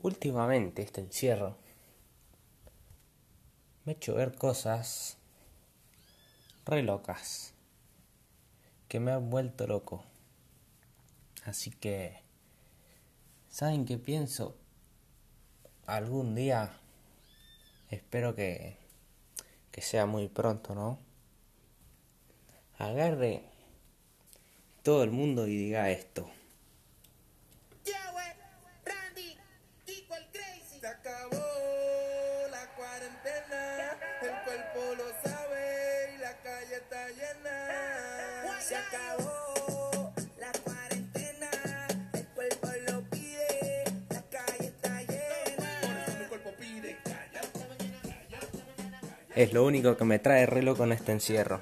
Últimamente este encierro me ha hecho ver cosas re locas que me han vuelto loco. Así que, ¿saben qué pienso? Algún día, espero que, que sea muy pronto, ¿no? Agarre todo el mundo y diga esto. Se acabó la cuarentena, el cuerpo lo pide, la calle está llena. El cuerpo pide calla. Es lo único que me trae re loco en este encierro.